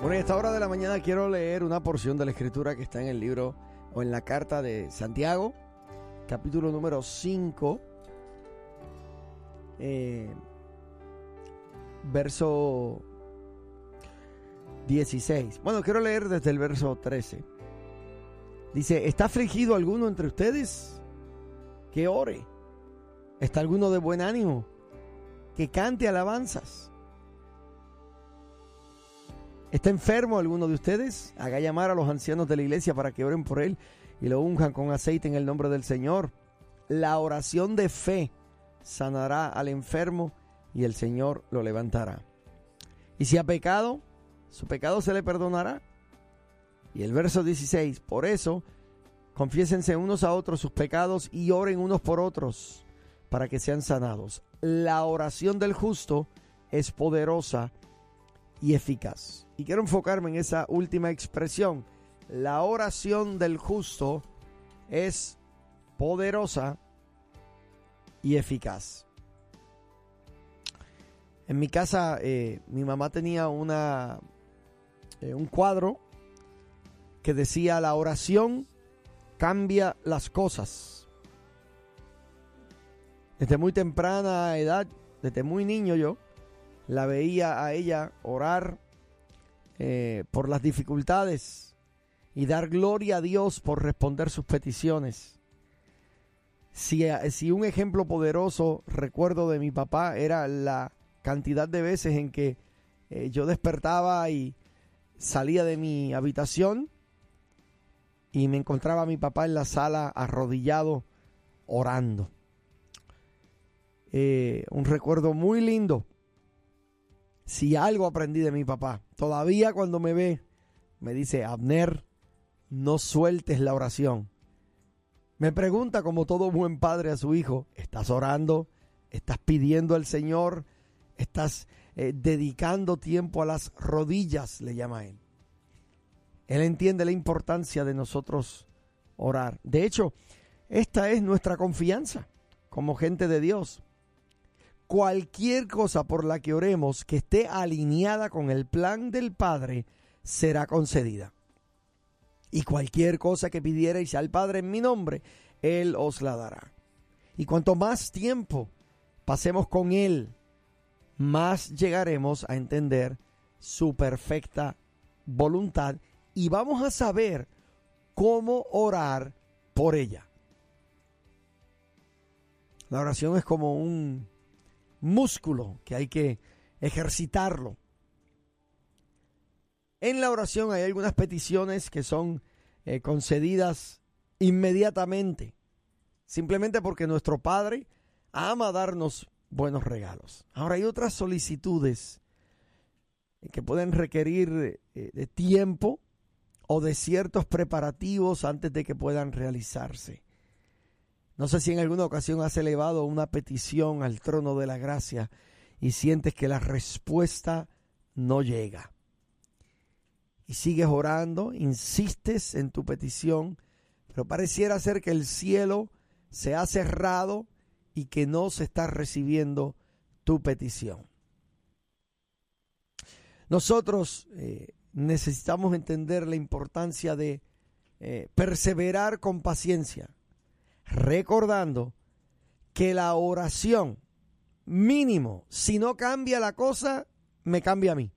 Bueno, y a esta hora de la mañana quiero leer una porción de la escritura que está en el libro o en la carta de Santiago, capítulo número 5, eh, verso 16. Bueno, quiero leer desde el verso 13. Dice, ¿está afligido alguno entre ustedes? Que ore. ¿Está alguno de buen ánimo? Que cante alabanzas. ¿Está enfermo alguno de ustedes? Haga llamar a los ancianos de la iglesia para que oren por él y lo unjan con aceite en el nombre del Señor. La oración de fe sanará al enfermo y el Señor lo levantará. Y si ha pecado, su pecado se le perdonará. Y el verso 16, por eso, confiésense unos a otros sus pecados y oren unos por otros para que sean sanados. La oración del justo es poderosa y eficaz. Y quiero enfocarme en esa última expresión. La oración del justo es poderosa y eficaz. En mi casa, eh, mi mamá tenía una, eh, un cuadro que decía la oración cambia las cosas. Desde muy temprana edad, desde muy niño yo, la veía a ella orar eh, por las dificultades y dar gloria a Dios por responder sus peticiones. Si, eh, si un ejemplo poderoso recuerdo de mi papá era la cantidad de veces en que eh, yo despertaba y salía de mi habitación y me encontraba a mi papá en la sala arrodillado orando. un recuerdo muy lindo si algo aprendí de mi papá, todavía cuando me ve, me dice, Abner, no sueltes la oración. Me pregunta como todo buen padre a su hijo, ¿estás orando? ¿Estás pidiendo al Señor? ¿Estás eh, dedicando tiempo a las rodillas? Le llama a él. Él entiende la importancia de nosotros orar. De hecho, esta es nuestra confianza como gente de Dios cualquier cosa por la que oremos que esté alineada con el plan del Padre será concedida. Y cualquier cosa que pidierais al Padre en mi nombre, Él os la dará. Y cuanto más tiempo pasemos con Él, más llegaremos a entender su perfecta voluntad y vamos a saber cómo orar por ella. La oración es como un músculo que hay que ejercitarlo. En la oración hay algunas peticiones que son eh, concedidas inmediatamente, simplemente porque nuestro Padre ama darnos buenos regalos. Ahora hay otras solicitudes que pueden requerir eh, de tiempo o de ciertos preparativos antes de que puedan realizarse. No sé si en alguna ocasión has elevado una petición al trono de la gracia y sientes que la respuesta no llega. Y sigues orando, insistes en tu petición, pero pareciera ser que el cielo se ha cerrado y que no se está recibiendo tu petición. Nosotros eh, necesitamos entender la importancia de eh, perseverar con paciencia recordando que la oración mínimo, si no cambia la cosa, me cambia a mí.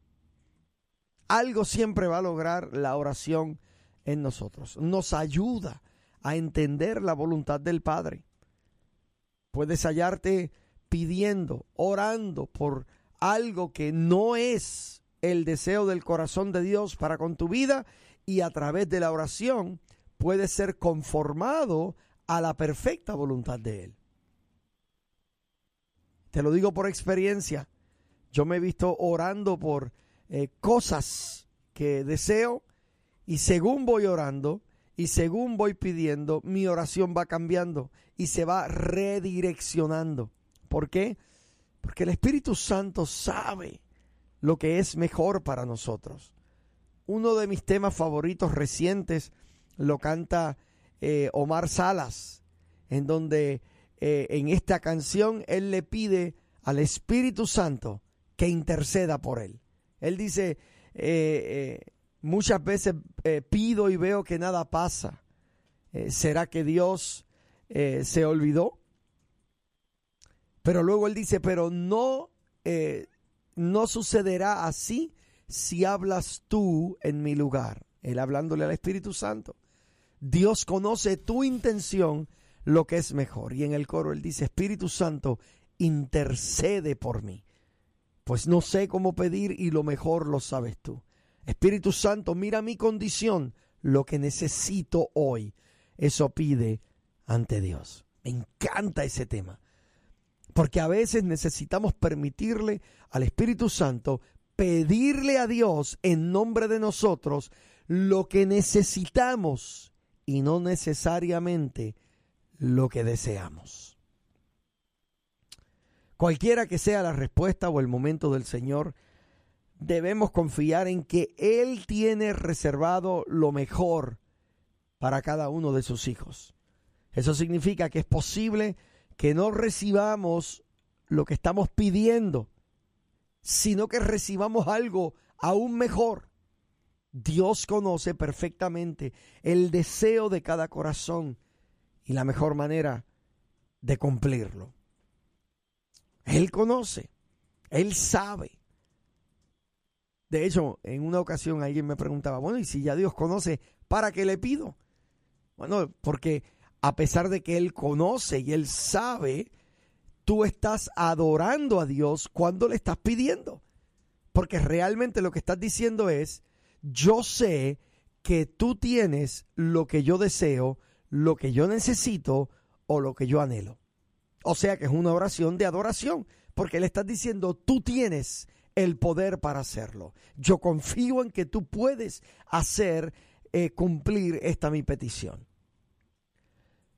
Algo siempre va a lograr la oración en nosotros. Nos ayuda a entender la voluntad del Padre. Puedes hallarte pidiendo, orando por algo que no es el deseo del corazón de Dios para con tu vida y a través de la oración puedes ser conformado a la perfecta voluntad de Él. Te lo digo por experiencia. Yo me he visto orando por eh, cosas que deseo y según voy orando y según voy pidiendo, mi oración va cambiando y se va redireccionando. ¿Por qué? Porque el Espíritu Santo sabe lo que es mejor para nosotros. Uno de mis temas favoritos recientes lo canta eh, Omar Salas, en donde eh, en esta canción él le pide al Espíritu Santo que interceda por él. Él dice, eh, muchas veces pido y veo que nada pasa. ¿Será que Dios se olvidó? Pero luego él dice, pero no, no sucederá así si hablas tú en mi lugar. Él hablándole al Espíritu Santo. Dios conoce tu intención, lo que es mejor. Y en el coro él dice, Espíritu Santo, intercede por mí. Pues no sé cómo pedir y lo mejor lo sabes tú. Espíritu Santo, mira mi condición, lo que necesito hoy. Eso pide ante Dios. Me encanta ese tema. Porque a veces necesitamos permitirle al Espíritu Santo pedirle a Dios en nombre de nosotros lo que necesitamos y no necesariamente lo que deseamos. Cualquiera que sea la respuesta o el momento del Señor, debemos confiar en que Él tiene reservado lo mejor para cada uno de sus hijos. Eso significa que es posible que no recibamos lo que estamos pidiendo, sino que recibamos algo aún mejor. Dios conoce perfectamente el deseo de cada corazón y la mejor manera de cumplirlo. Él conoce, Él sabe. De hecho, en una ocasión alguien me preguntaba, bueno, ¿y si ya Dios conoce, para qué le pido? Bueno, porque a pesar de que Él conoce y Él sabe, tú estás adorando a Dios cuando le estás pidiendo. Porque realmente lo que estás diciendo es, yo sé que tú tienes lo que yo deseo, lo que yo necesito o lo que yo anhelo. O sea que es una oración de adoración, porque le estás diciendo, tú tienes el poder para hacerlo. Yo confío en que tú puedes hacer eh, cumplir esta mi petición.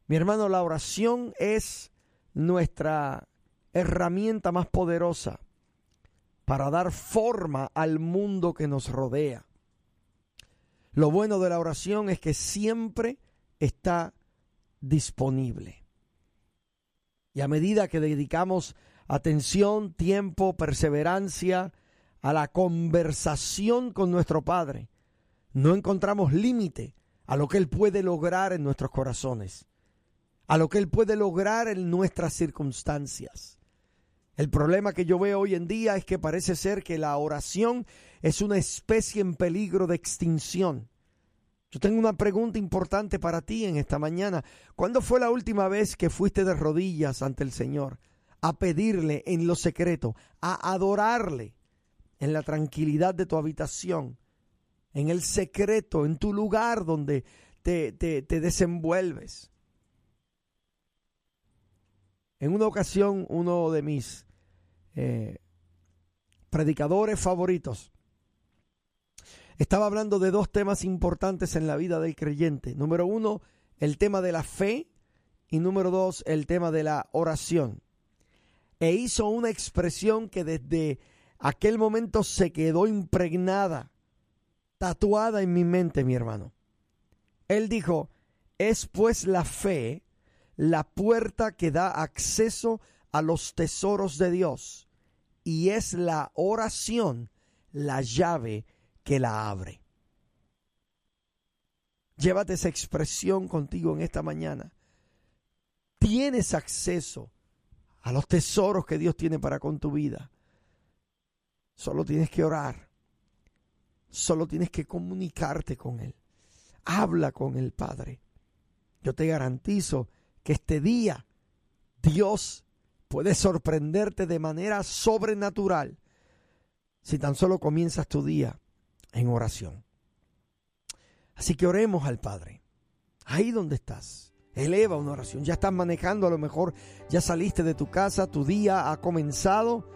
Mi hermano, la oración es nuestra herramienta más poderosa para dar forma al mundo que nos rodea. Lo bueno de la oración es que siempre está disponible. Y a medida que dedicamos atención, tiempo, perseverancia a la conversación con nuestro Padre, no encontramos límite a lo que Él puede lograr en nuestros corazones, a lo que Él puede lograr en nuestras circunstancias. El problema que yo veo hoy en día es que parece ser que la oración es una especie en peligro de extinción. Yo tengo una pregunta importante para ti en esta mañana. ¿Cuándo fue la última vez que fuiste de rodillas ante el Señor a pedirle en lo secreto, a adorarle en la tranquilidad de tu habitación, en el secreto, en tu lugar donde te, desenvuelves? En una ocasión, uno de mis eh, predicadores favoritos, estaba hablando de dos temas importantes en la vida del creyente. Número uno, el tema de la fe y número dos, el tema de la oración. E hizo una expresión que desde aquel momento se quedó impregnada, tatuada en mi mente, mi hermano. Él dijo, es pues la fe la puerta que da acceso a los tesoros de Dios y es la oración la llave que la abre. Llévate esa expresión contigo en esta mañana. Tienes acceso a los tesoros que Dios tiene para con tu vida. Solo tienes que orar. Solo tienes que comunicarte con Él. Habla con el Padre. Yo te garantizo que este día Dios puede sorprenderte de manera sobrenatural si tan solo comienzas tu día en oración. Así que oremos al Padre. Ahí donde estás. Eleva una oración. Ya estás manejando, a lo mejor ya saliste de tu casa, tu día ha comenzado.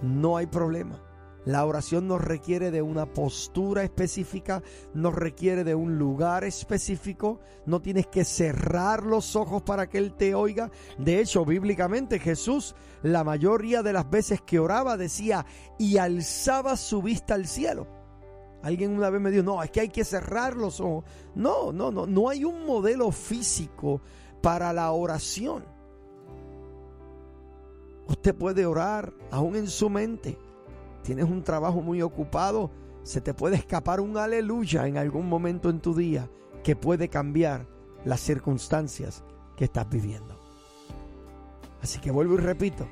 No hay problema. La oración nos requiere de una postura específica, nos requiere de un lugar específico, no tienes que cerrar los ojos para que Él te oiga. De hecho, bíblicamente Jesús la mayoría de las veces que oraba decía y alzaba su vista al cielo. Alguien una vez me dijo, no, es que hay que cerrar los ojos. No, no, no, no hay un modelo físico para la oración. Usted puede orar aún en su mente tienes un trabajo muy ocupado, se te puede escapar un aleluya en algún momento en tu día que puede cambiar las circunstancias que estás viviendo. Así que vuelvo y repito,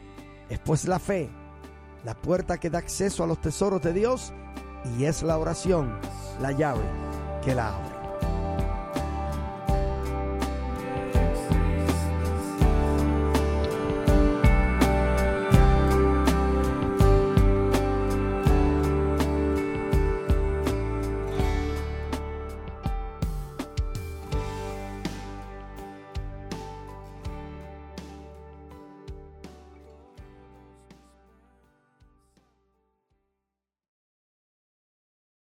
es pues la fe, la puerta que da acceso a los tesoros de Dios y es la oración la llave que la abre.